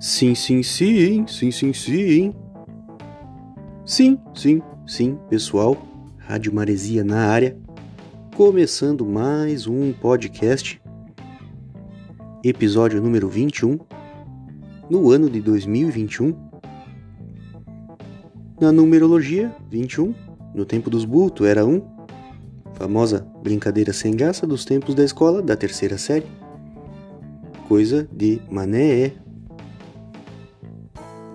Sim, sim, sim, sim, sim, sim. Sim, sim, sim, pessoal. Rádio Maresia na área. Começando mais um podcast. Episódio número 21. No ano de 2021. Na numerologia, 21. No tempo dos bultos era 1. Famosa brincadeira sem graça dos tempos da escola da terceira série. Coisa de mané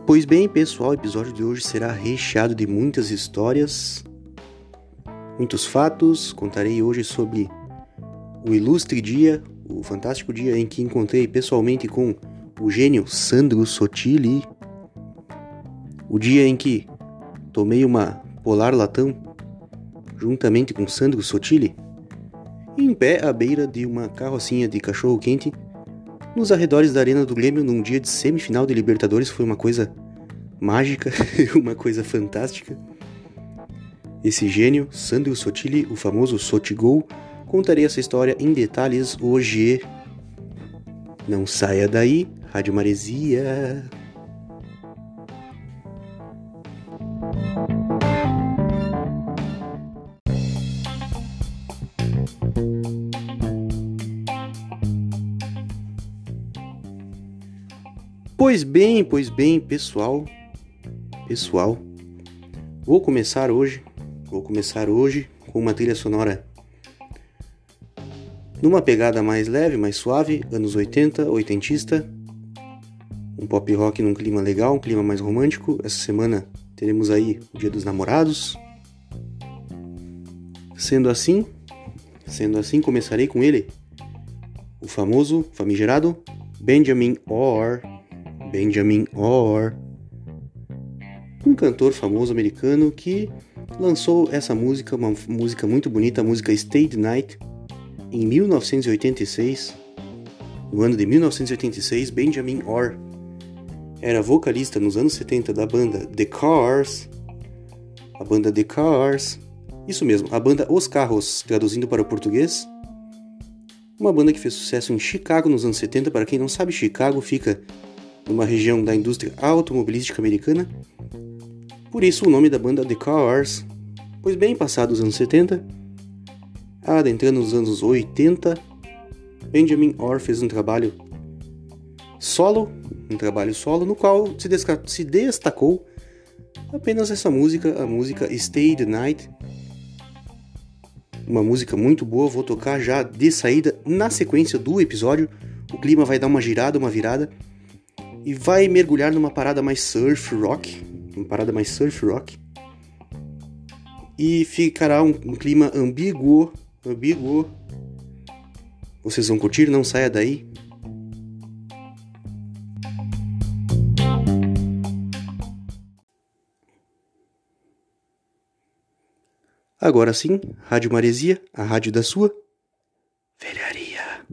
Pois bem, pessoal, o episódio de hoje será recheado de muitas histórias, muitos fatos. Contarei hoje sobre o ilustre dia, o fantástico dia em que encontrei pessoalmente com o gênio Sandro Sotili, o dia em que tomei uma polar latão juntamente com Sandro Sotili, em pé à beira de uma carrocinha de cachorro quente nos arredores da Arena do Grêmio num dia de semifinal de Libertadores foi uma coisa mágica, uma coisa fantástica. Esse gênio, Sandro Sotili, o famoso Sotigol, contarei essa história em detalhes hoje. Não saia daí, Rádio Maresia. Pois bem, pois bem, pessoal, pessoal, vou começar hoje, vou começar hoje com uma trilha sonora numa pegada mais leve, mais suave, anos 80, oitentista, um pop rock num clima legal, um clima mais romântico. Essa semana teremos aí o Dia dos Namorados. Sendo assim, sendo assim, começarei com ele, o famoso, famigerado Benjamin Orr Benjamin Orr, um cantor famoso americano que lançou essa música, uma música muito bonita, a música Stay the Night, em 1986. No ano de 1986, Benjamin Orr era vocalista nos anos 70 da banda The Cars. A banda The Cars. Isso mesmo, a banda Os Carros, traduzindo para o português. Uma banda que fez sucesso em Chicago nos anos 70. Para quem não sabe, Chicago fica numa região da indústria automobilística americana. Por isso o nome da banda The Cars. Pois bem, passados os anos 70, adentrando nos anos 80, Benjamin Orr fez um trabalho solo, um trabalho solo no qual se, se destacou apenas essa música, a música Stay the Night. Uma música muito boa, vou tocar já de saída na sequência do episódio. O clima vai dar uma girada, uma virada e vai mergulhar numa parada mais surf rock, uma parada mais surf rock. E ficará um, um clima ambíguo, ambíguo. Vocês vão curtir, não saia daí. Agora sim, Rádio Maresia, a rádio da sua velharia.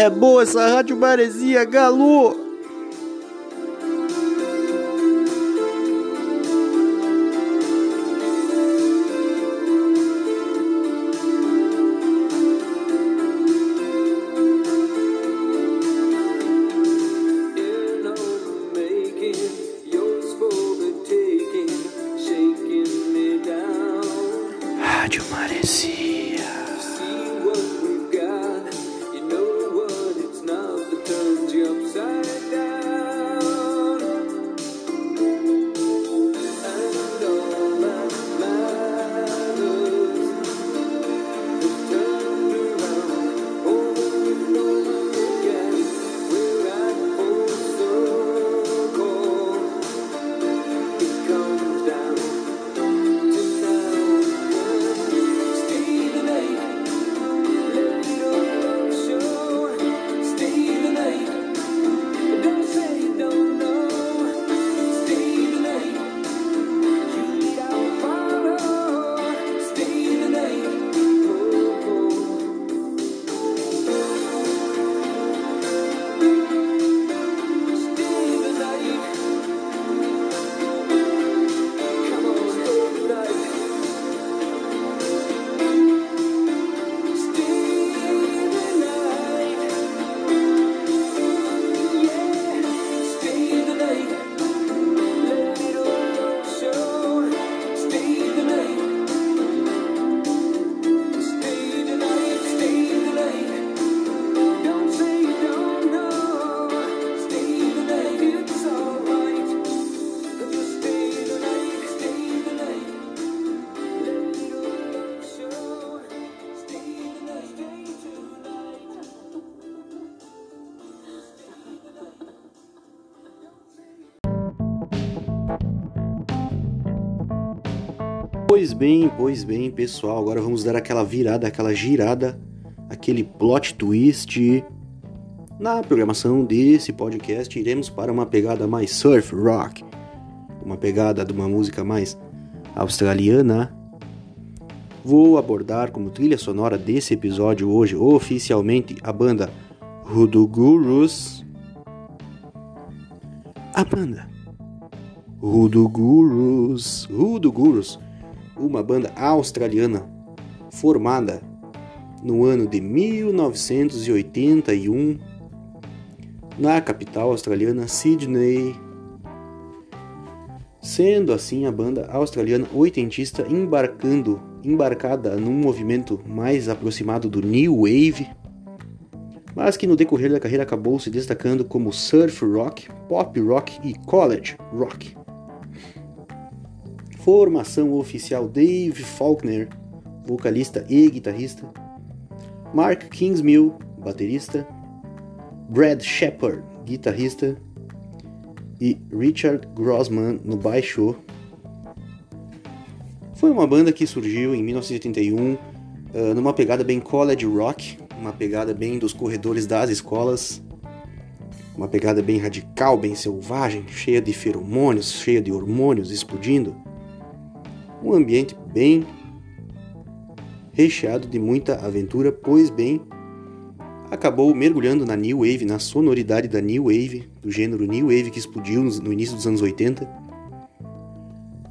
É boa essa rádio maresia, galo! Bem, pois bem, pessoal, agora vamos dar aquela virada, aquela girada, aquele plot twist. Na programação desse podcast, iremos para uma pegada mais surf rock, uma pegada de uma música mais australiana. Vou abordar como trilha sonora desse episódio hoje oficialmente a banda Hoodoo Gurus. A banda Hoodoo Gurus, Hoodoo Gurus uma banda australiana formada no ano de 1981 na capital australiana Sydney. Sendo assim a banda australiana oitentista embarcando, embarcada num movimento mais aproximado do New Wave, mas que no decorrer da carreira acabou se destacando como surf rock, pop rock e college rock. Formação oficial Dave Faulkner, vocalista e guitarrista. Mark Kingsmill, baterista. Brad Shepard, guitarrista. E Richard Grossman no baixo. Foi uma banda que surgiu em 1981 uh, ah, numa pegada bem college rock, uma pegada bem dos corredores das escolas, uma pegada bem radical, bem selvagem, cheia de feromônios, cheia de hormônios explodindo um ambiente bem recheado de muita aventura, pois bem, acabou mergulhando na New Wave, na sonoridade da New Wave, do gênero New Wave que explodiu no início dos anos 80,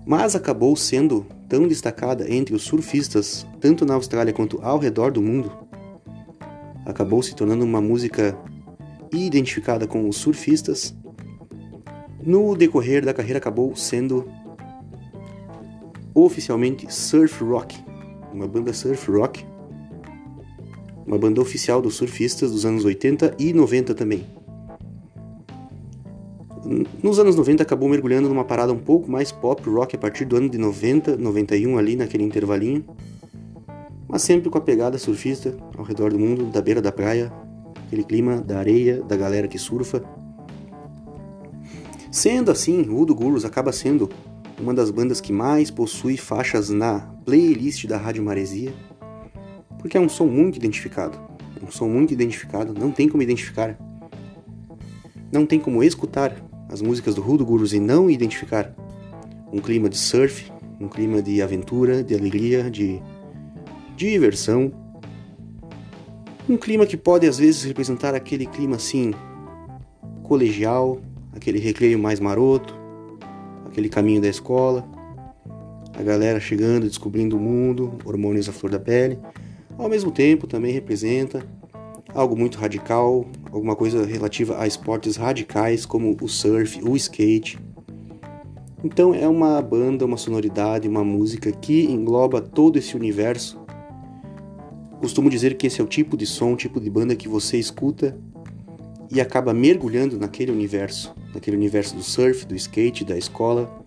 mas acabou sendo tão destacada entre os surfistas, tanto na Austrália quanto ao redor do mundo, acabou se tornando uma música identificada com os surfistas. No decorrer da carreira acabou sendo oficialmente surf rock, uma banda surf rock, uma banda oficial dos surfistas dos anos 80 e 90 também. Nos anos 90 acabou mergulhando numa parada um pouco mais pop rock a partir do ano de 90, 91 ali naquele intervalinho, mas sempre com a pegada surfista ao redor do mundo, da beira da praia, aquele clima da areia, da galera que surfa. Sendo assim, o Udo Gurus acaba sendo uma das bandas que mais possui faixas na playlist da Rádio Maresia, porque é um som muito identificado. É um som muito identificado, não tem como identificar. Não tem como escutar as músicas do Rudo Gurus e não identificar um clima de surf, um clima de aventura, de alegria, de diversão. Um clima que pode às vezes representar aquele clima assim colegial, aquele recreio mais maroto, aquele caminho da escola, a galera chegando, descobrindo o mundo, hormônios à flor da pele. Ao mesmo tempo, também representa algo muito radical, alguma coisa relativa a esportes radicais como o surf, o skate. Então é uma banda, uma sonoridade, uma música que engloba todo esse universo Costumo dizer que esse é o tipo de som, tipo de banda que você escuta e acaba mergulhando naquele universo, naquele universo do surf, do skate, da escola,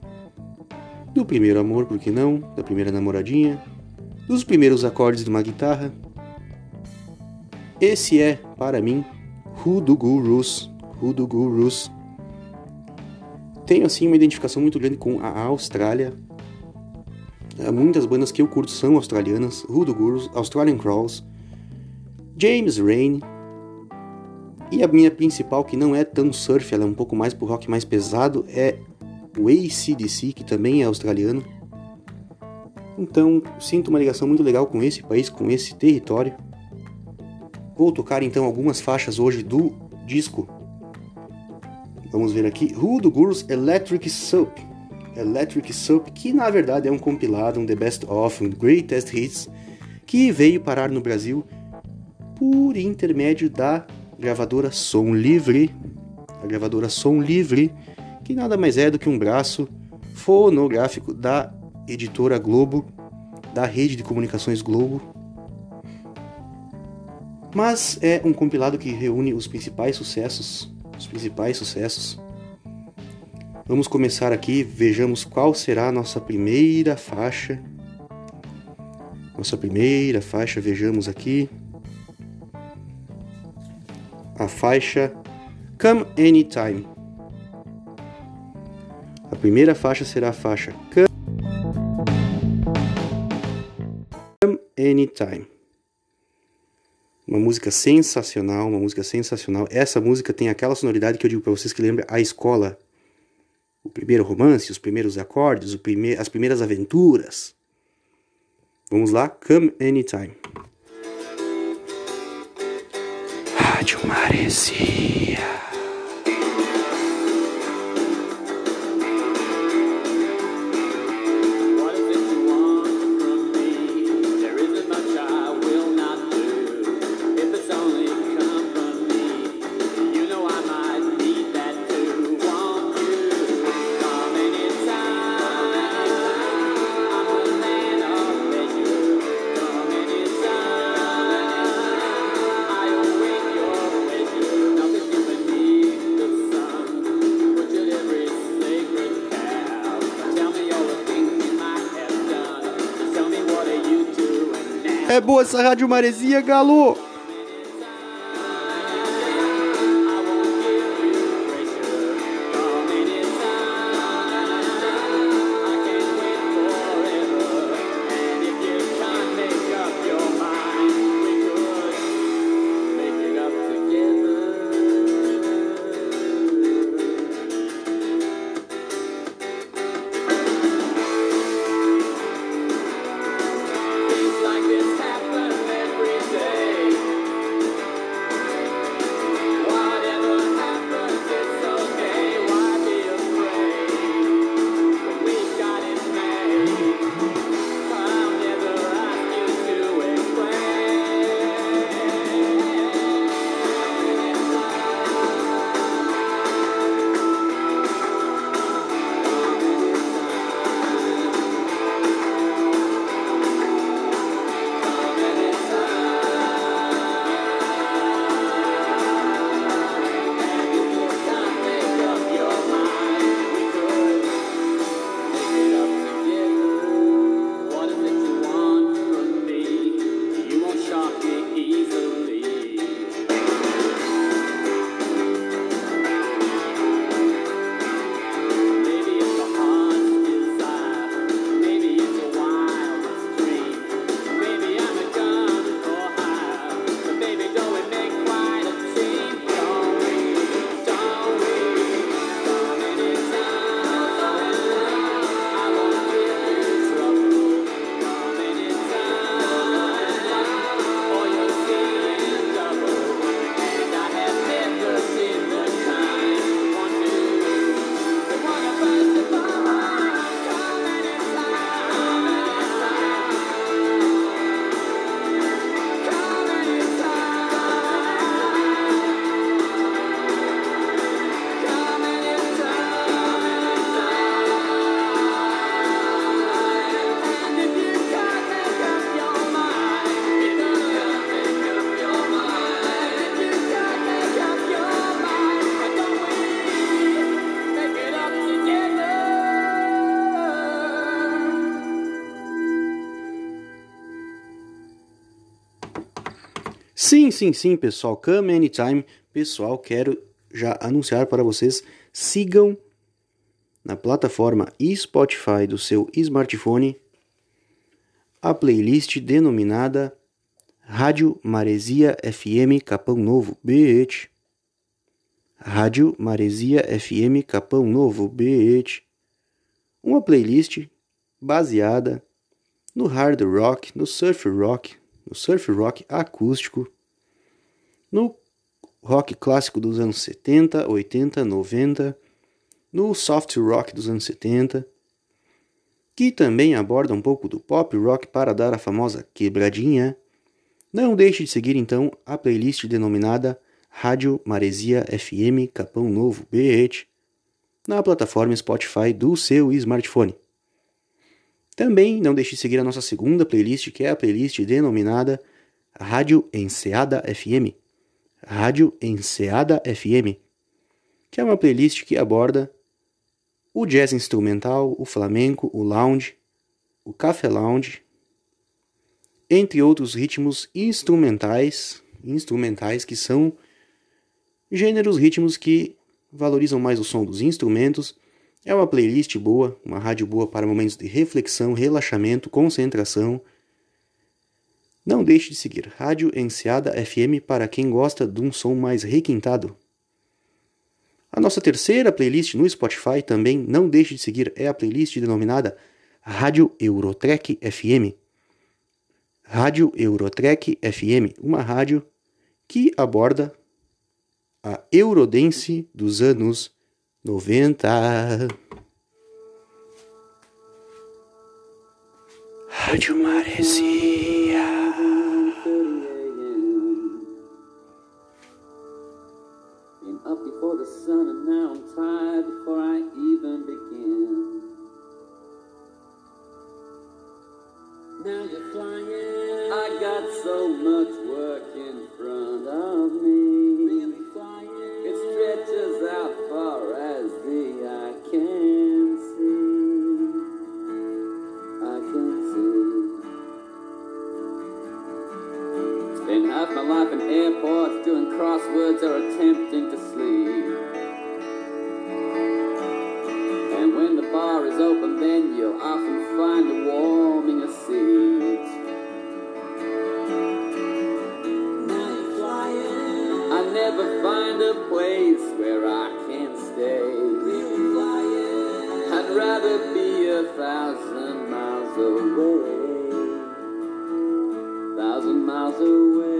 do primeiro amor, por que não, da primeira namoradinha, dos primeiros acordes de uma guitarra. Esse é, para mim, Hoodoo Gurus, Hoodoo Gurus. Tenho assim uma identificação muito grande com a Austrália, muitas bandas que eu curto são australianas, Hoodoo Gurus, Australian Crawls, James Rain, e a minha principal, que não é tão surf, ela é um pouco mais pro rock mais pesado, é o ACDC, que também é australiano. Então, sinto uma ligação muito legal com esse país, com esse território. Vou tocar então algumas faixas hoje do disco. Vamos ver aqui, Hoodoo Gurus Electric Soap. Electric Soap, que na verdade é um compilado, um The Best of, um Greatest Hits, que veio parar no Brasil por intermédio da gravadora Som Livre, a gravadora Som Livre, que nada mais é do que um braço fonográfico da editora Globo, da rede de comunicações Globo. Mas é um compilado que reúne os principais sucessos, os principais sucessos Vamos começar aqui, vejamos qual será a nossa primeira faixa. Nossa primeira faixa, vejamos aqui. A faixa Come Anytime. A primeira faixa será a faixa Come Anytime. Uma música sensacional, uma música sensacional. Essa música tem aquela sonoridade que eu digo para vocês que lembra a escola o primeiro romance, os primeiros acordes, prime as primeiras aventuras. Vamos lá, Come Anytime. Rádio Maresia. É essa Rádio Maresia, Galo! Sim, sim, sim, pessoal. Come anytime. Pessoal, quero já anunciar para vocês. Sigam na plataforma Spotify do seu smartphone a playlist denominada Rádio Maresia FM Capão Novo, BH. Rádio Maresia FM Capão Novo, BH. Uma playlist baseada no hard rock, no surf rock, no surf rock acústico, no rock clássico dos anos 70, 80, 90, no soft rock dos anos 70, que também aborda um pouco do pop rock para dar a famosa quebradinha. Não deixe de seguir então a playlist denominada Rádio Maresia FM Capão Novo BH na plataforma Spotify do seu smartphone. Também não deixe de seguir a nossa segunda playlist, que é a playlist denominada Rádio Enseada FM. Rádio Enseada FM, que é uma playlist que aborda o jazz instrumental, o flamenco, o lounge, o café lounge, entre outros ritmos instrumentais, instrumentais que são gêneros ritmos que valorizam mais o som dos instrumentos é uma playlist boa, uma rádio boa para momentos de reflexão, relaxamento, concentração. Não deixe de seguir Rádio Enseada FM para quem gosta de um som mais requintado. A nossa terceira playlist no Spotify também não deixe de seguir é a playlist denominada Rádio Eurotrek FM. Rádio Eurotrek FM, uma rádio que aborda a Eurodance dos anos noventa. Rádio Maresia. Been up before the sun and now I'm tired before I even begin. Now you're flying. I got so much work in front of me. Really flying. It stretches out life in airports doing crosswords or attempting to sleep. And when the bar is open, then you'll often find a warming a seat. I never find a place where I can stay. I'd rather be a thousand miles away. Thousand miles away.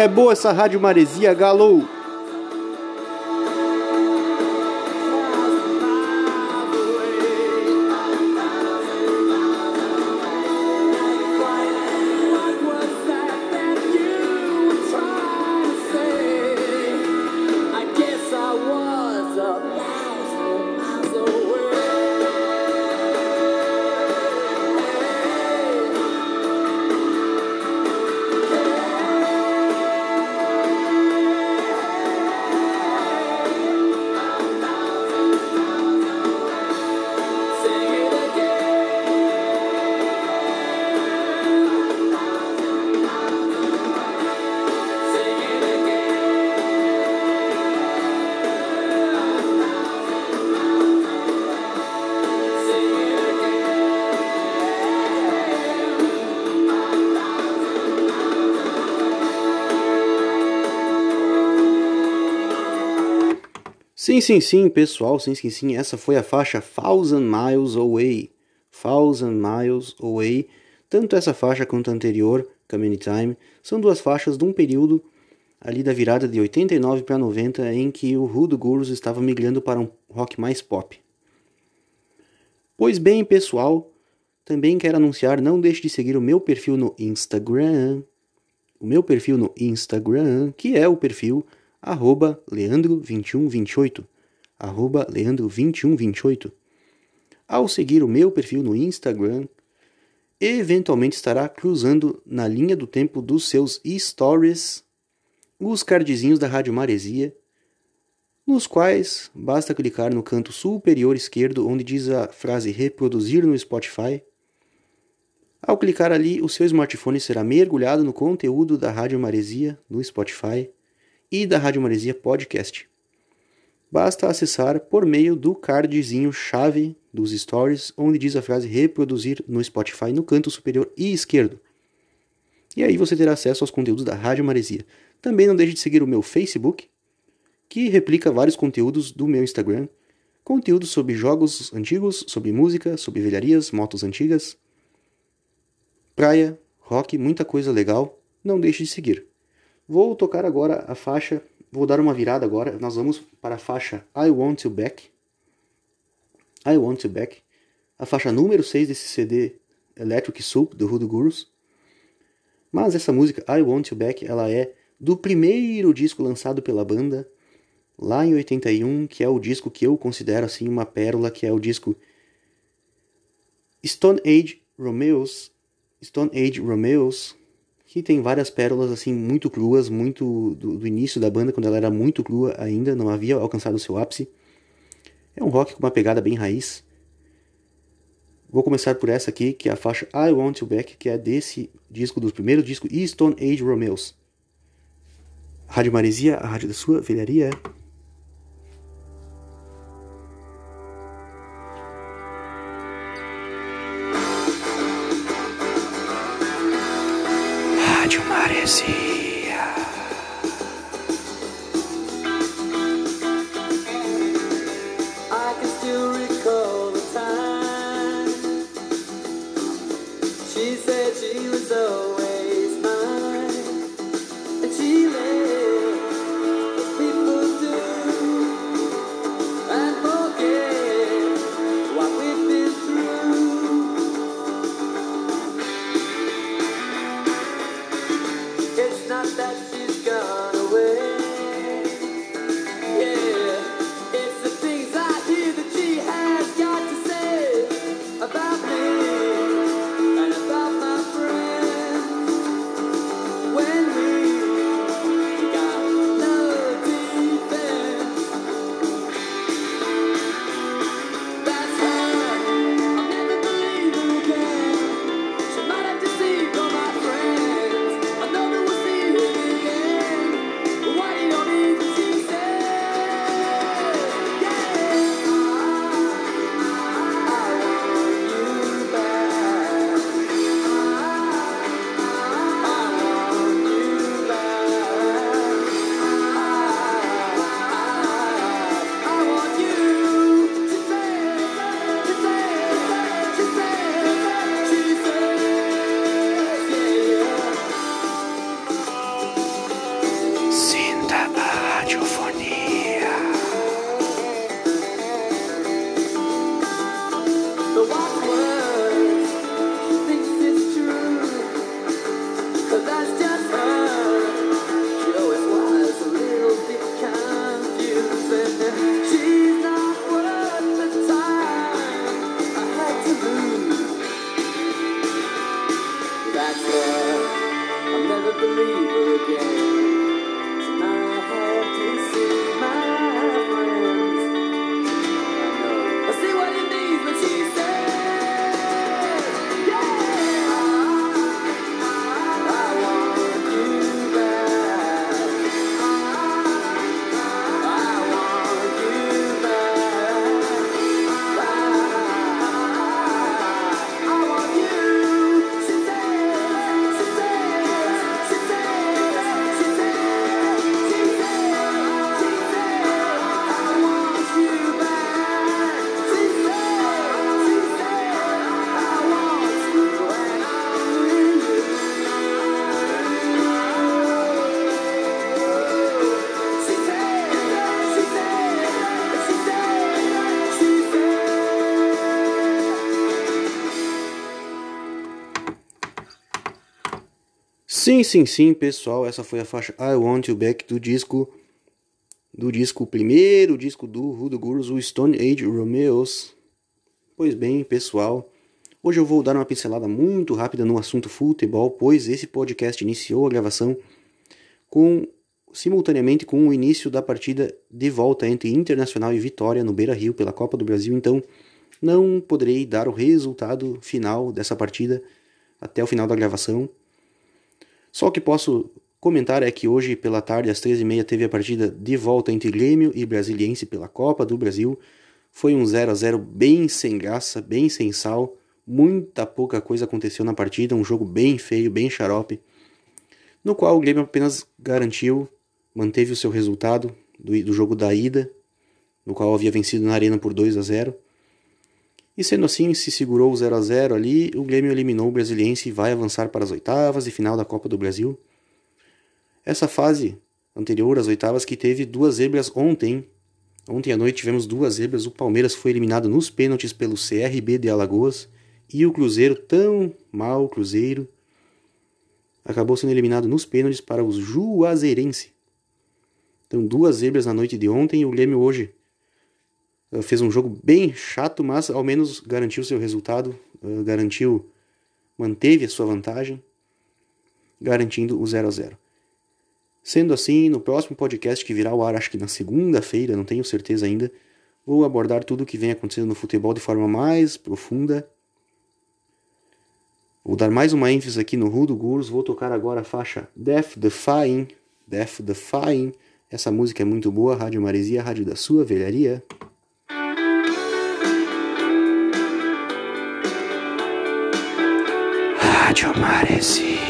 É boa essa Rádio Maresia, Galo! Sim, sim, sim, pessoal, sim, sim, sim. Essa foi a faixa Thousand Miles Away. Thousand Miles Away. Tanto essa faixa quanto a anterior, Come Time, são duas faixas de um período ali da virada de 89 para 90 em que o Rudo Gurus estava migrando para um rock mais pop. Pois bem, pessoal, também quero anunciar, não deixe de seguir o meu perfil no Instagram. O meu perfil no Instagram, que é o perfil arroba leandro2128, arroba leandro2128. Ao seguir o meu perfil no Instagram, eventualmente estará cruzando na linha do tempo dos seus stories os cardzinhos da Rádio Maresia, nos quais basta clicar no canto superior esquerdo onde diz a frase reproduzir no Spotify. Ao clicar ali, o seu smartphone será mergulhado no conteúdo da Rádio Maresia no Spotify e da Rádio Maresia Podcast. Basta acessar por meio do cardzinho chave dos stories, onde diz a frase reproduzir no Spotify no canto superior e esquerdo. E aí você terá acesso aos conteúdos da Rádio Maresia. Também não deixe de seguir o meu Facebook, que replica vários conteúdos do meu Instagram, conteúdos sobre jogos antigos, sobre música, sobre velharias, motos antigas, praia, rock, muita coisa legal. Não deixe de seguir. Vou tocar agora a faixa, vou dar uma virada agora. Nós vamos para a faixa I Want You Back. I Want You Back, a faixa número 6 desse CD Electric Soup do Hoodoo Gurus. Mas essa música I Want You Back, ela é do primeiro disco lançado pela banda lá em 81, que é o disco que eu considero assim uma pérola, que é o disco Stone Age Romeos, Stone Age Romeos, que tem várias pérolas assim muito cruas, muito do, do, início da banda quando ela era muito crua ainda, não havia alcançado o seu ápice. É um rock com uma pegada bem raiz. Vou começar por essa aqui, que é a faixa I Want You Back, que é desse disco, do primeiro disco, e Stone Age Romeos. Rádio Maresia, a rádio da sua velharia. Rádio Sim, sim, sim, pessoal, essa foi a faixa I Want You Back do disco do disco primeiro disco do Rudo Gurus, o Stone Age Romeos. Pois bem, pessoal, hoje eu vou dar uma pincelada muito rápida no assunto futebol, pois esse podcast iniciou a gravação com simultaneamente com o início da partida de volta entre Internacional e Vitória no Beira-Rio pela Copa do Brasil, então não poderei dar o resultado final dessa partida até o final da gravação. Só o que posso comentar é que hoje pela tarde às 13h30 teve a partida de volta entre Grêmio e Brasiliense pela Copa do Brasil. Foi um 0 a 0 bem sem graça, bem sem sal. Muita pouca coisa aconteceu na partida, um jogo bem feio, bem xarope, no qual o Grêmio apenas garantiu manteve o seu resultado do, do jogo da ida, no qual havia vencido na Arena por 2 a 0. E sendo assim, se segurou o 0 a 0 ali, o Grêmio eliminou o Brasiliense e vai avançar para as oitavas e final da Copa do Brasil. Essa fase anterior às oitavas que teve duas zebras ontem. Ontem à noite tivemos duas zebras. O Palmeiras foi eliminado nos pênaltis pelo CRB de Alagoas e o Cruzeiro, tão mal Cruzeiro, acabou sendo eliminado nos pênaltis para os Juazeirense. Então, duas zebras na noite de ontem e o Grêmio hoje fez um jogo bem chato, mas ao menos garantiu seu resultado, uh, garantiu, manteve a sua vantagem, garantindo o 0 a 0. Sendo assim, no próximo podcast que virá ao ar, acho que na segunda-feira, não tenho certeza ainda, vou abordar tudo o que vem acontecendo no futebol de forma mais profunda. Vou dar mais uma ênfase aqui no Rudo Gurus, vou tocar agora a faixa Death Defying, Death Defying, essa música é muito boa, Rádio Maresia, rádio da sua velharia. Rádio Maresia.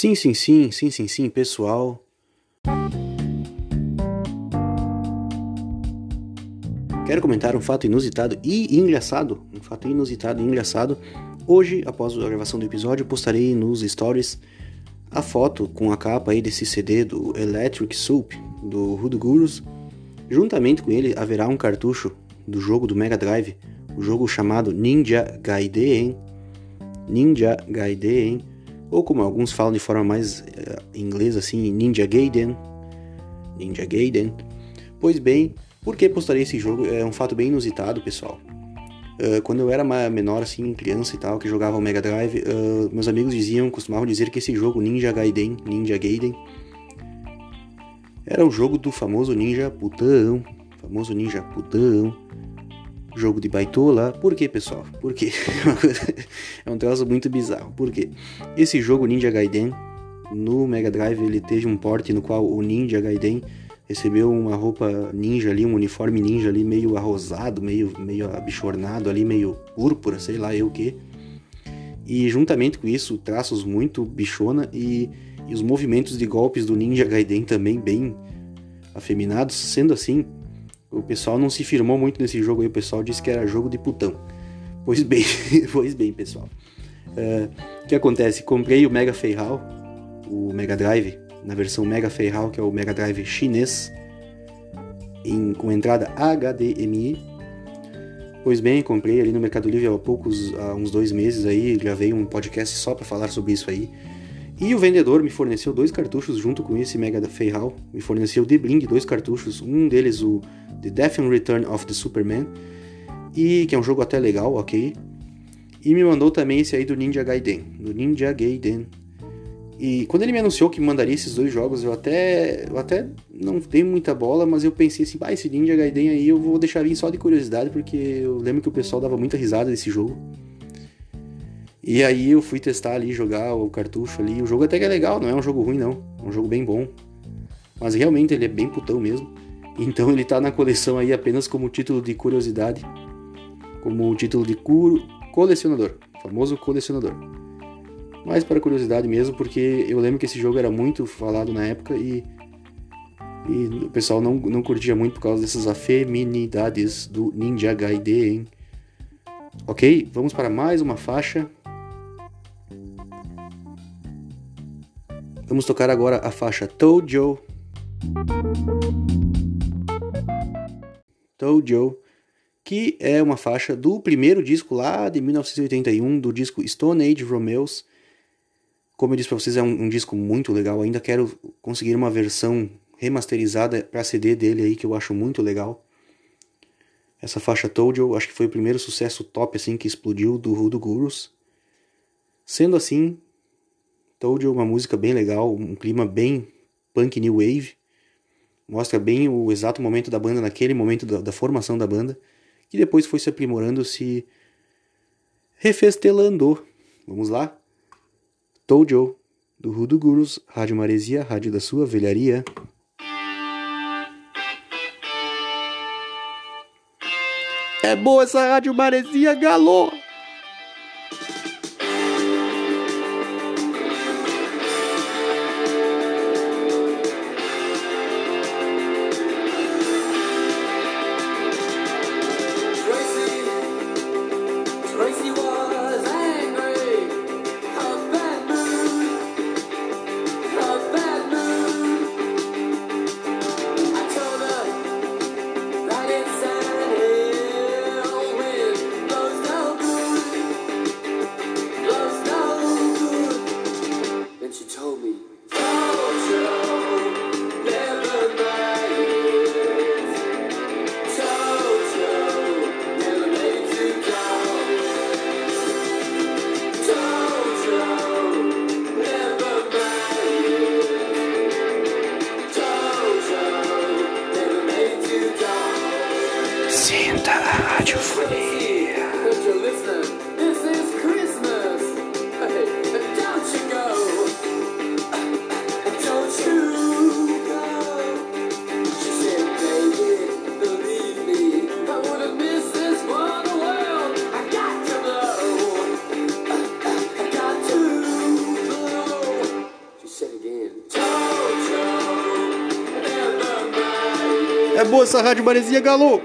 Sim, sim, sim, sim, sim, sim, pessoal. Quero comentar um fato inusitado e engraçado. Um fato inusitado e engraçado. Hoje, após a gravação do episódio, postarei nos stories a foto com a capa aí desse CD do Electric Soup do Hood Gurus. Juntamente com ele haverá um cartucho do jogo do Mega Drive, o jogo chamado Ninja Gaiden. Ninja Gaiden, ou como alguns falam de forma mais uh, inglesa assim, Ninja Gaiden. Ninja Gaiden. Pois bem, por que postarei esse jogo? É um fato bem inusitado, pessoal. Uh, quando eu era menor, assim, criança e tal, que jogava o Mega Drive, uh, meus amigos diziam, costumavam dizer que esse jogo Ninja Gaiden, Ninja Gaiden, era o jogo do famoso Ninja Putão, famoso Ninja Putão, jogo de baitola. Por que, pessoal? Por quê? é um troço muito bizarro. Por quê? Esse jogo Ninja Gaiden, no Mega Drive, ele teve um porte no qual o Ninja Gaiden recebeu uma roupa ninja ali, um uniforme ninja ali meio arrosado, meio, meio abichornado ali, meio púrpura, sei lá eu que. E juntamente com isso, traços muito bichona e, e os movimentos de golpes do Ninja Gaiden também bem afeminados. Sendo assim, o pessoal não se firmou muito nesse jogo aí, o pessoal disse que era jogo de putão. Pois bem, pois bem, pessoal. Uh, o que acontece? Comprei o Mega Feihal, o Mega Drive, na versão Mega Feihal, que é o Mega Drive chinês, em, com entrada HDMI. Pois bem, comprei ali no Mercado Livre há poucos, há uns dois meses aí, gravei um podcast só para falar sobre isso aí. E o vendedor me forneceu dois cartuchos junto com esse Mega Feihal, me forneceu de brinde dois cartuchos, um deles o The Death and Return of the Superman, e que é um jogo até legal, ok. E me mandou também esse aí do Ninja Gaiden, do Ninja Gaiden, e quando ele me anunciou que mandaria esses dois jogos, eu até, eu até não dei muita bola, mas eu pensei assim, ah, esse Ninja Gaiden aí eu vou deixar vir só de curiosidade, porque eu lembro que o pessoal dava muita risada desse jogo. E aí eu fui testar ali, jogar o cartucho ali. O jogo até que é legal, não é um jogo ruim não, é um jogo bem bom. Mas realmente ele é bem putão mesmo. Então ele tá na coleção aí apenas como título de curiosidade, como título de cur... colecionador, famoso colecionador mais para curiosidade mesmo, porque eu lembro que esse jogo era muito falado na época e, e o pessoal não, não curtia muito por causa dessas afeminidades do Ninja Gaiden. Ok, vamos para mais uma faixa. Vamos tocar agora a faixa Tojo. Tojo, que é uma faixa do primeiro disco lá de 1981, do disco Stone Age Romeos, como eu disse para vocês, é um, um, disco muito legal. Ainda quero conseguir uma versão remasterizada para CD dele aí que eu acho muito legal. Essa faixa You, acho que foi o primeiro sucesso top assim que explodiu do Rudo Gurus. Sendo assim, Told You é uma música bem legal, um clima bem punk new wave. Mostra bem o exato momento da banda naquele momento da, da formação da banda, que depois foi se aprimorando, se refestelando. Vamos lá? Tojo, do Rudo Gurus, Rádio Maresia, rádio da sua velharia. É boa essa Rádio Maresia, galô! Essa rádio Maresia Galo!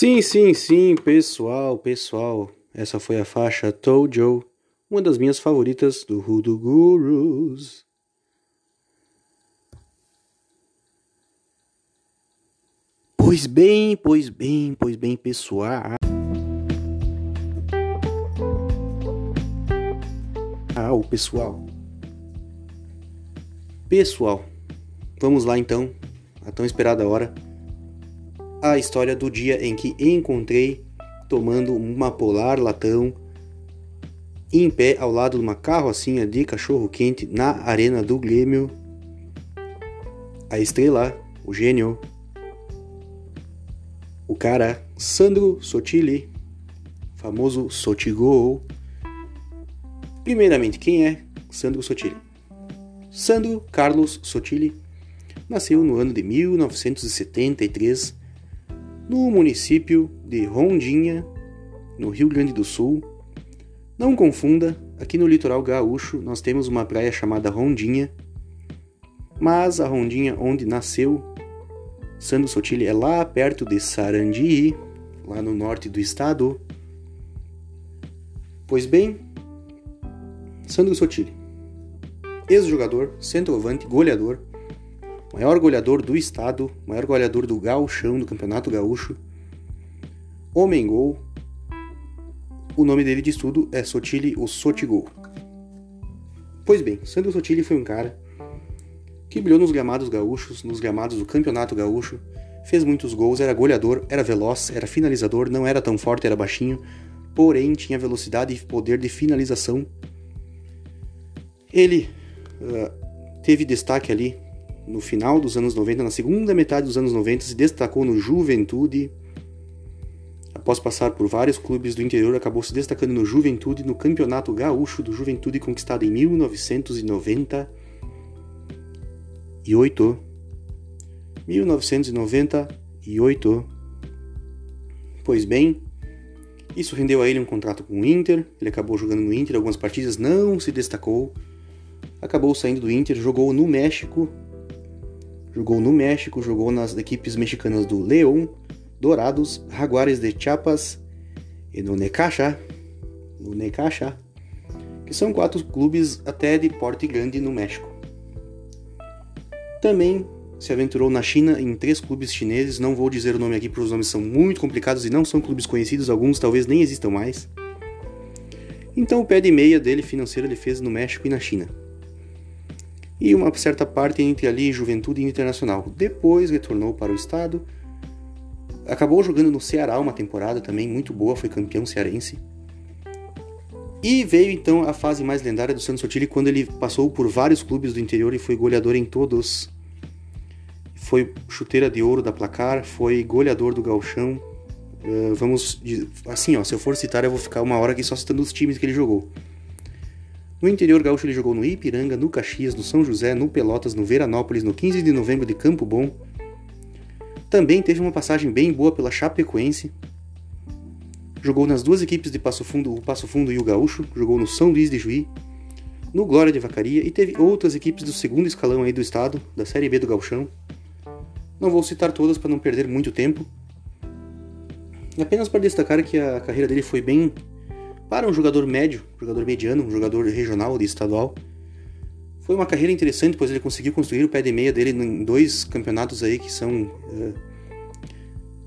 Sim, sim, sim, pessoal, pessoal. Essa foi a faixa Tojo, uma das minhas favoritas do Hoodoo Gurus. Pois bem, pois bem, pois bem, pessoal. Ah, o pessoal. Pessoal, vamos lá então, a tão esperada hora a história do dia em que encontrei tomando uma polar latão em pé ao lado de uma carrocinha de cachorro quente na arena do Grêmio. A estrela, o gênio, o cara Sandro Sotili, famoso Sotigol. Primeiramente, quem é Sandro Sotili? Sandro Carlos Sotili nasceu no ano de 1973 no município de Rondinha, no Rio Grande do Sul. Não confunda, aqui no litoral gaúcho nós temos uma praia chamada Rondinha, mas a Rondinha onde nasceu Sandro Sotile é lá perto de Sarandi, lá no norte do estado. Pois bem, Sandro Sotile, ex-jogador, centroavante, goleador, maior goleador do estado, maior goleador do gauchão, do campeonato gaúcho, homem gol. O nome dele de estudo é Sotile o Sotigol. Pois bem, Sandro Sotile foi um cara que brilhou nos gramados gaúchos, nos gramados do campeonato gaúcho, fez muitos gols, era goleador, era veloz, era finalizador, não era tão forte, era baixinho, porém tinha velocidade e poder de finalização. Ele uh, teve destaque ali no final dos anos 90, na segunda metade dos anos 90, se destacou no Juventude. Após passar por vários clubes do interior, acabou se destacando no Juventude, no Campeonato Gaúcho do Juventude, conquistado em 1998. 1998. Pois bem, isso rendeu a ele um contrato com o Inter. Ele acabou jogando no Inter algumas partidas, não se destacou. Acabou saindo do Inter, jogou no México, Jogou no México, jogou nas equipes mexicanas do León, Dorados, Jaguares de Chiapas e no Necaxa, Necaxa, que são quatro clubes até de porte grande no México. Também se aventurou na China em três clubes chineses, não vou dizer o nome aqui porque os nomes são muito complicados e não são clubes conhecidos, alguns talvez nem existam mais. Então o pé de meia dele financeiro ele fez no México e na China e uma certa parte entre ali Juventude e Internacional. Depois retornou para o estado, acabou jogando no Ceará uma temporada também muito boa, foi campeão cearense. E veio então a fase mais lendária do Santos Sotile quando ele passou por vários clubes do interior e foi goleador em todos. foi chuteira de ouro da placar, foi goleador do galchão. Uh, vamos, assim, ó, se eu for citar, eu vou ficar uma hora aqui só citando os times que ele jogou. No interior gaúcho ele jogou no Ipiranga, no Caxias, no São José, no Pelotas, no Veranópolis, no 15 de novembro de Campo Bom. Também teve uma passagem bem boa pela Chapecoense. Jogou nas duas equipes de Passo Fundo, o Passo Fundo e o Gaúcho. Jogou no São Luís de Juí, no Glória de Vacaria e teve outras equipes do segundo escalão aí do estado, da Série B do Gauchão. Não vou citar todas para não perder muito tempo. Apenas para destacar que a carreira dele foi bem para um jogador médio, jogador mediano, um jogador regional de estadual. Foi uma carreira interessante, pois ele conseguiu construir o pé de meia dele em dois campeonatos aí que são uh,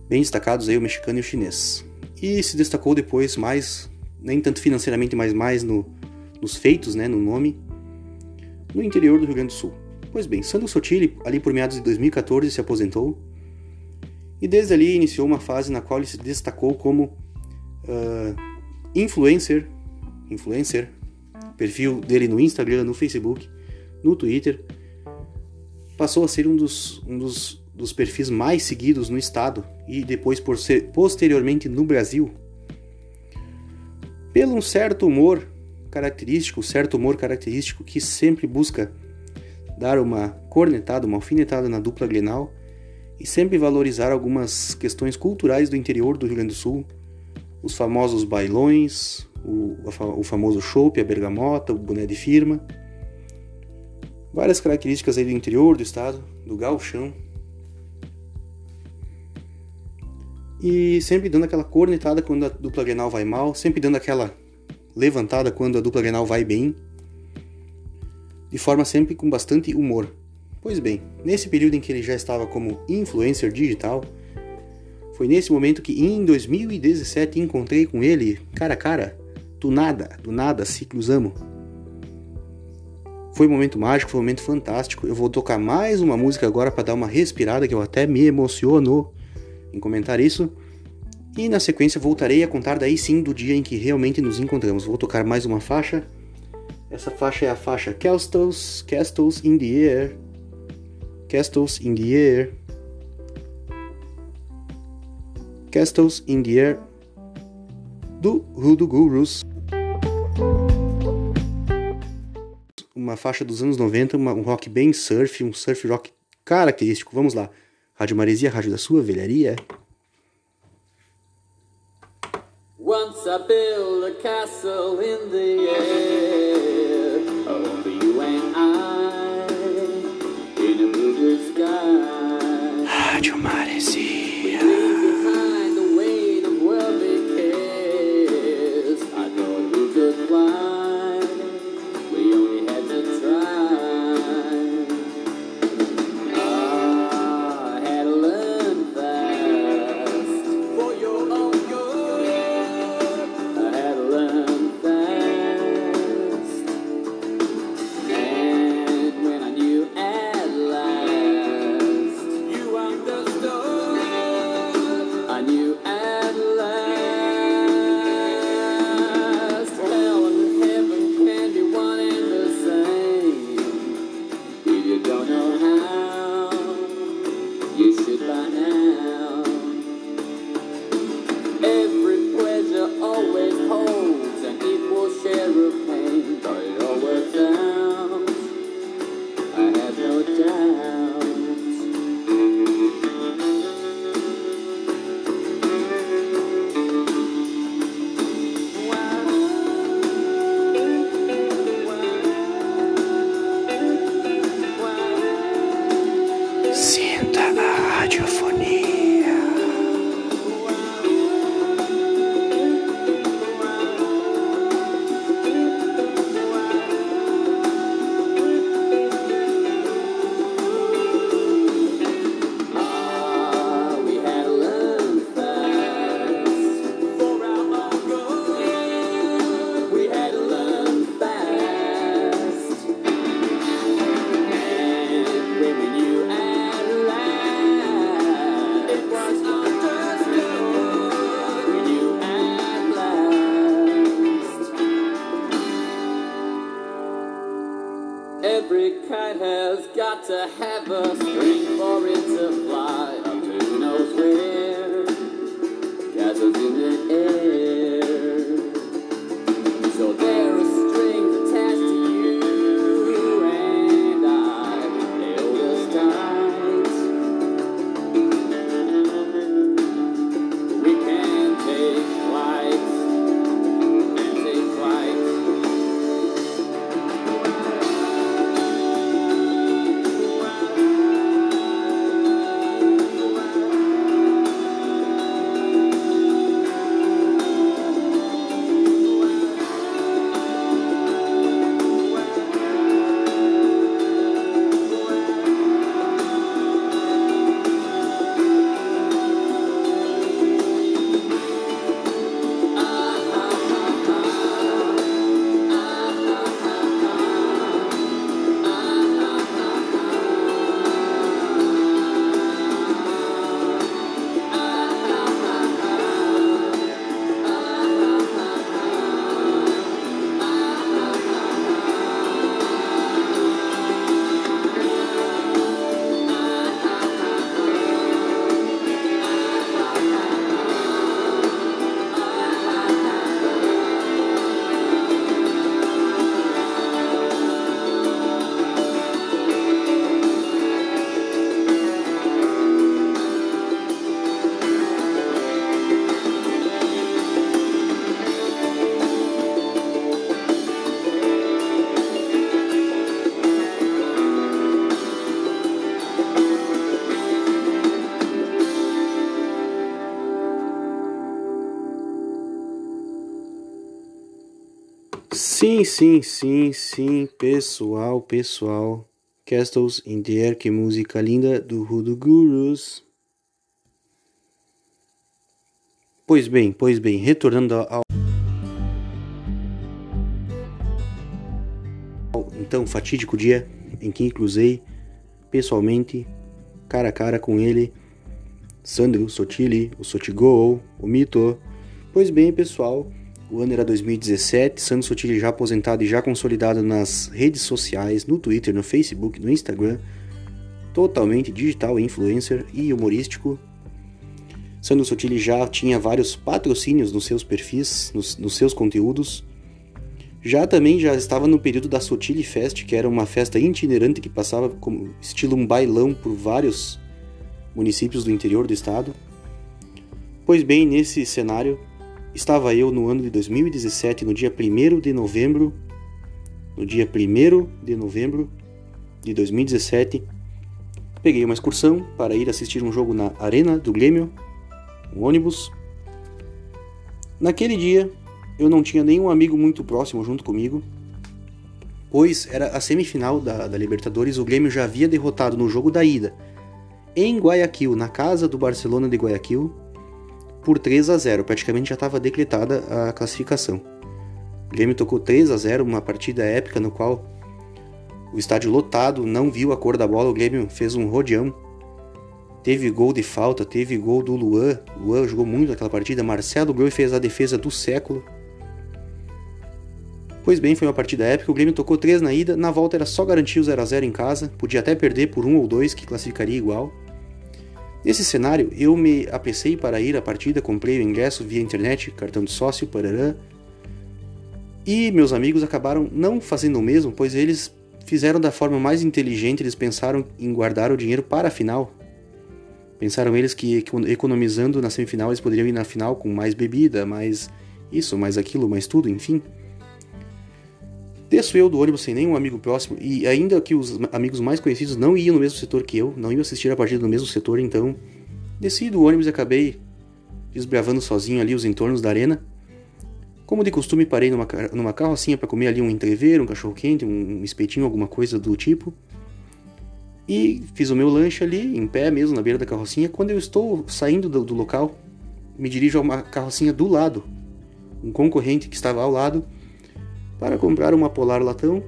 bem destacados aí, o mexicano e o chinês. E se destacou depois mais, nem tanto financeiramente, mas mais no, nos feitos, né, no nome, no interior do Rio Grande do Sul. Pois bem, Sandro Sotile, ali por meados de 2014, se aposentou e desde ali iniciou uma fase na qual ele se destacou como uh, influencer, influencer, perfil dele no Instagram, no Facebook, no Twitter, passou a ser um dos, um dos, dos perfis mais seguidos no estado e depois por ser posteriormente no Brasil, pelo um certo humor característico, certo humor característico que sempre busca dar uma cornetada, uma alfinetada na dupla Grenal e sempre valorizar algumas questões culturais do interior do Rio Grande do Sul, os famosos bailões, o, o famoso chopp, a bergamota, o boné de firma, várias características aí do interior do estado, do gauchão, e sempre dando aquela cornetada quando a dupla Grenal vai mal, sempre dando aquela levantada quando a dupla Grenal vai bem, de forma sempre com bastante humor. Pois bem, nesse período em que ele já estava como influencer digital, foi nesse momento que em 2017 encontrei com ele cara a cara, do nada, do nada se cruzamos. Foi um momento mágico, foi um momento fantástico. Eu vou tocar mais uma música agora para dar uma respirada que eu até me emociono em comentar isso. E na sequência voltarei a contar daí sim do dia em que realmente nos encontramos. Vou tocar mais uma faixa. Essa faixa é a faixa Castles, Castles in the Air. Castles in the Air. Castles in the Air do Rudo Gurus. Uma faixa dos anos 90, uma, um rock bem surf, um surf rock característico. Vamos lá. Rádio Maresia, rádio da sua velharia. Once I built a castle in the air, you and I, in a blue sky. Rádio Maresia. Sim, sim, sim, pessoal, pessoal. Castles in the Air, que música linda do Hoodoo Gurus. Pois bem, pois bem, retornando ao. ao então fatídico dia em que cruzei pessoalmente, cara a cara com ele, Sandro Sotili, o Sotigol, o Mito. Pois bem, pessoal, o ano era 2017, Sandro Sotili já aposentado e já consolidado nas redes sociais, no Twitter, no Facebook, no Instagram, totalmente digital, influencer e humorístico. Sandro Sotili já tinha vários patrocínios nos seus perfis, nos, nos seus conteúdos. Já também já estava no período da Sotili Fest, que era uma festa itinerante que passava como estilo um bailão por vários municípios do interior do estado. Pois bem, nesse cenário, estava eu no ano de 2017, no dia 1 de novembro, no dia 1 de novembro de 2017, peguei uma excursão para ir assistir um jogo na Arena do Grêmio, um ônibus. Naquele dia, eu não tinha nenhum amigo muito próximo junto comigo, pois era a semifinal da, da Libertadores, o Grêmio já havia derrotado no jogo da ida, em Guayaquil, na casa do Barcelona de Guayaquil, por 3 a 0. Praticamente já estava decretada a classificação. O Grêmio tocou 3 a 0, uma partida épica no qual o estádio lotado não viu a cor da bola. O Grêmio fez um rodeão. Teve gol de falta, teve gol do Luan. Luan jogou muito naquela partida. Marcelo Groi fez a defesa do século. Pois bem, foi uma partida épica. O Grêmio tocou 3 na ida. Na volta era só garantir o 0 a 0 em casa. Podia até perder por um ou dois, que classificaria igual. Nesse cenário, eu me apressei para ir à partida, comprei o ingresso via internet, cartão de sócio, parará. E meus amigos acabaram não fazendo o mesmo, pois eles fizeram da forma mais inteligente, eles pensaram em guardar o dinheiro para a final. Pensaram eles que economizando na semifinal eles poderiam ir na final com mais bebida, mais isso, mais aquilo, mais tudo, enfim. Desço eu do ônibus sem nenhum amigo próximo e ainda que os amigos mais conhecidos não iam no mesmo setor que eu, não iam assistir a partida no mesmo setor, então desci do ônibus e acabei desbravando sozinho ali os entornos da arena. Como de costume, parei numa, numa carrocinha para comer ali um entreveiro, um cachorro quente, um espetinho, alguma coisa do tipo. E fiz o meu lanche ali, em pé mesmo, na beira da carrocinha. Quando eu estou saindo do, do local, me dirijo a uma carrocinha do lado, um concorrente que estava ao lado, para comprar uma Polar Latão.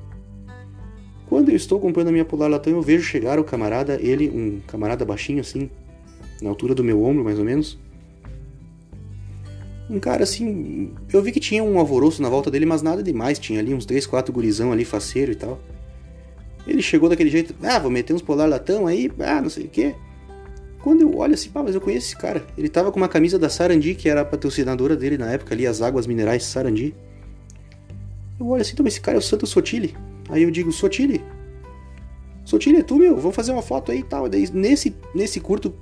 Quando eu estou comprando a minha Polar Latão, eu vejo chegar o camarada, ele, um camarada baixinho assim, na altura do meu ombro mais ou menos. Um cara assim, eu vi que tinha um alvoroço na volta dele, mas nada demais, tinha ali uns 3, 4 gurizão ali, faceiro e tal. Ele chegou daquele jeito, ah, vou meter uns polar latão aí, ah, não sei o quê. Quando eu olho assim, pá, mas eu conheço esse cara. Ele tava com uma camisa da Sarandi, que era a patrocinadora dele na época ali, as águas minerais Sarandi. Eu olho assim, então esse cara é o Santo Sotile. Aí eu digo, Sotile? Sotile, é tu, meu? Vamos fazer uma foto aí e tal. Daí, nesse, nesse curto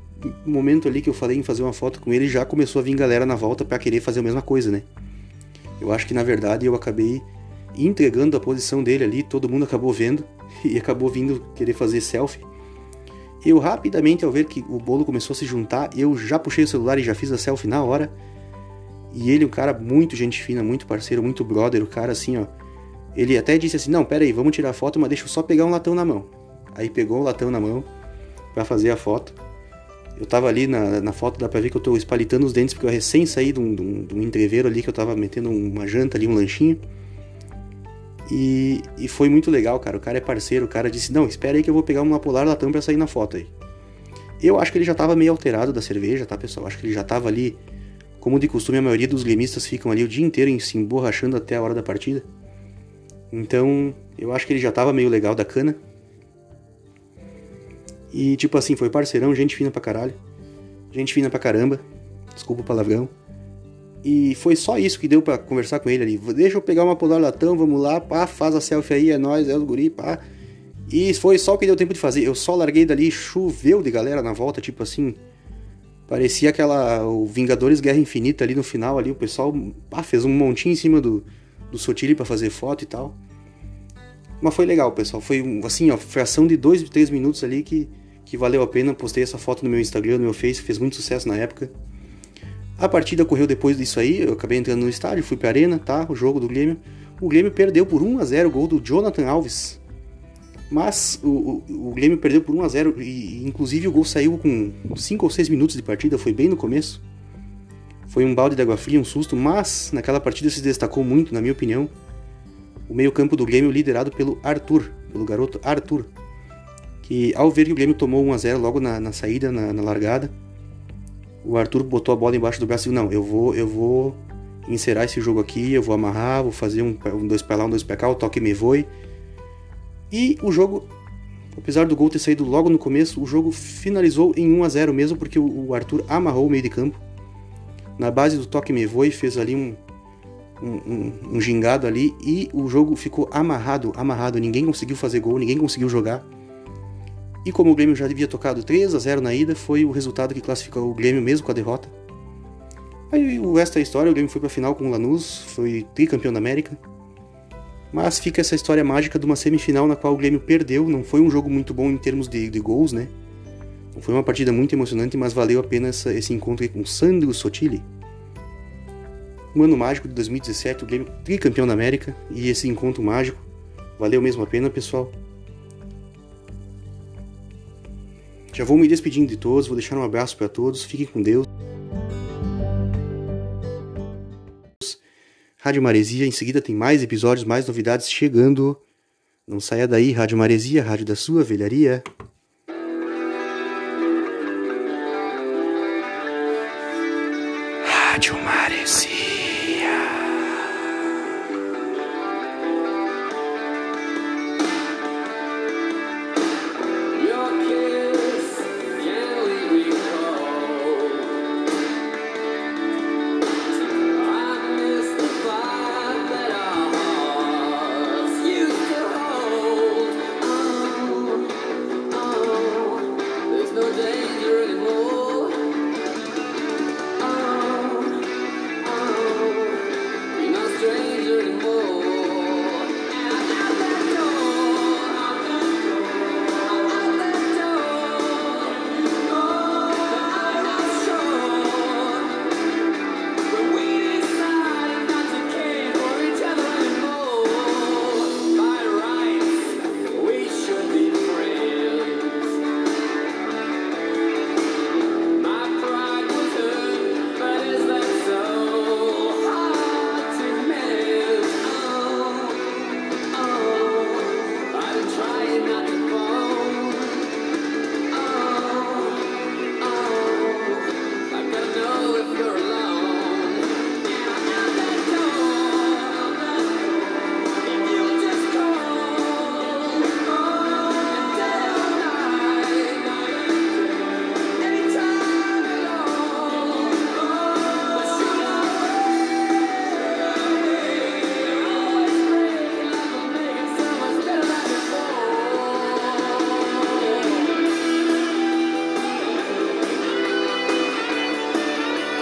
momento ali que eu falei em fazer uma foto com ele, já começou a vir galera na volta para querer fazer a mesma coisa, né? Eu acho que na verdade eu acabei entregando a posição dele ali, todo mundo acabou vendo e acabou vindo querer fazer selfie. Eu rapidamente, ao ver que o bolo começou a se juntar, eu já puxei o celular e já fiz a selfie na hora. E ele, um cara muito gente fina, muito parceiro, muito brother, o cara assim, ó. Ele até disse assim: Não, pera aí, vamos tirar foto, mas deixa eu só pegar um latão na mão. Aí pegou o latão na mão para fazer a foto. Eu tava ali na, na foto, dá pra ver que eu tô espalitando os dentes, porque eu recém saí de um, de, um, de um entreveiro ali, que eu tava metendo uma janta ali, um lanchinho. E, e, foi muito legal, cara. O cara é parceiro, o cara disse: Não, espera aí que eu vou pegar uma polar latão pra sair na foto aí. Eu acho que ele já tava meio alterado da cerveja, tá, pessoal? Acho que ele já tava ali. Como de costume, a maioria dos gremistas ficam ali o dia inteiro se emborrachando até a hora da partida. Então, eu acho que ele já tava meio legal da cana. E, tipo assim, foi parceirão, gente fina pra caralho. Gente fina pra caramba. Desculpa o palavrão. E foi só isso que deu para conversar com ele ali. Deixa eu pegar uma polar latão, vamos lá, pá, faz a selfie aí, é nóis, é o guri, pá. E foi só o que deu tempo de fazer. Eu só larguei dali, choveu de galera na volta, tipo assim. Parecia aquela. O Vingadores Guerra Infinita ali no final, ali, o pessoal pá, fez um montinho em cima do, do Sotile para fazer foto e tal. Mas foi legal, pessoal. Foi assim, ó, fração de 2, 3 minutos ali que, que valeu a pena. Postei essa foto no meu Instagram, no meu Face, fez muito sucesso na época. A partida correu depois disso aí, eu acabei entrando no estádio, fui pra arena, tá? O jogo do Grêmio. O Grêmio perdeu por 1 a 0 o gol do Jonathan Alves. Mas o, o, o Grêmio perdeu por 1 a 0 e inclusive o gol saiu com 5 ou 6 minutos de partida, foi bem no começo. Foi um balde de água fria, um susto, mas naquela partida se destacou muito, na minha opinião, o meio-campo do Grêmio liderado pelo Arthur, pelo garoto Arthur, que ao ver que o Grêmio tomou 1 a 0 logo na, na saída, na, na largada, o Arthur botou a bola embaixo do braço e não, eu vou, eu vou encerrar esse jogo aqui, eu vou amarrar, vou fazer um, um dois pra lá, um dois pra cá, o toque me voe. E o jogo, apesar do gol ter saído logo no começo, o jogo finalizou em 1 a 0 mesmo, porque o, Arthur amarrou o meio de campo. Na base do toque me voe, fez ali um, um, um, um gingado ali e o jogo ficou amarrado, amarrado. Ninguém conseguiu fazer gol, ninguém conseguiu jogar. E como o Grêmio já havia tocado 3 a 0 na ida, foi o resultado que classificou o Grêmio mesmo com a derrota. Aí o resto da história, o Grêmio foi para a final com o Lanús, foi tricampeão da América. Mas fica essa história mágica de uma semifinal na qual o Grêmio perdeu, não foi um jogo muito bom em termos de, de gols, né? Foi uma partida muito emocionante, mas valeu a pena esse encontro com Sandro Sotile. Um ano mágico de 2017, o Grêmio tricampeão da América, e esse encontro mágico valeu mesmo a pena, pessoal. Já vou me despedindo de todos, vou deixar um abraço para todos, fiquem com Deus. Rádio Maresia, em seguida tem mais episódios, mais novidades chegando. Não saia daí, Rádio Maresia, Rádio da Sua Velharia. Rádio Maresia.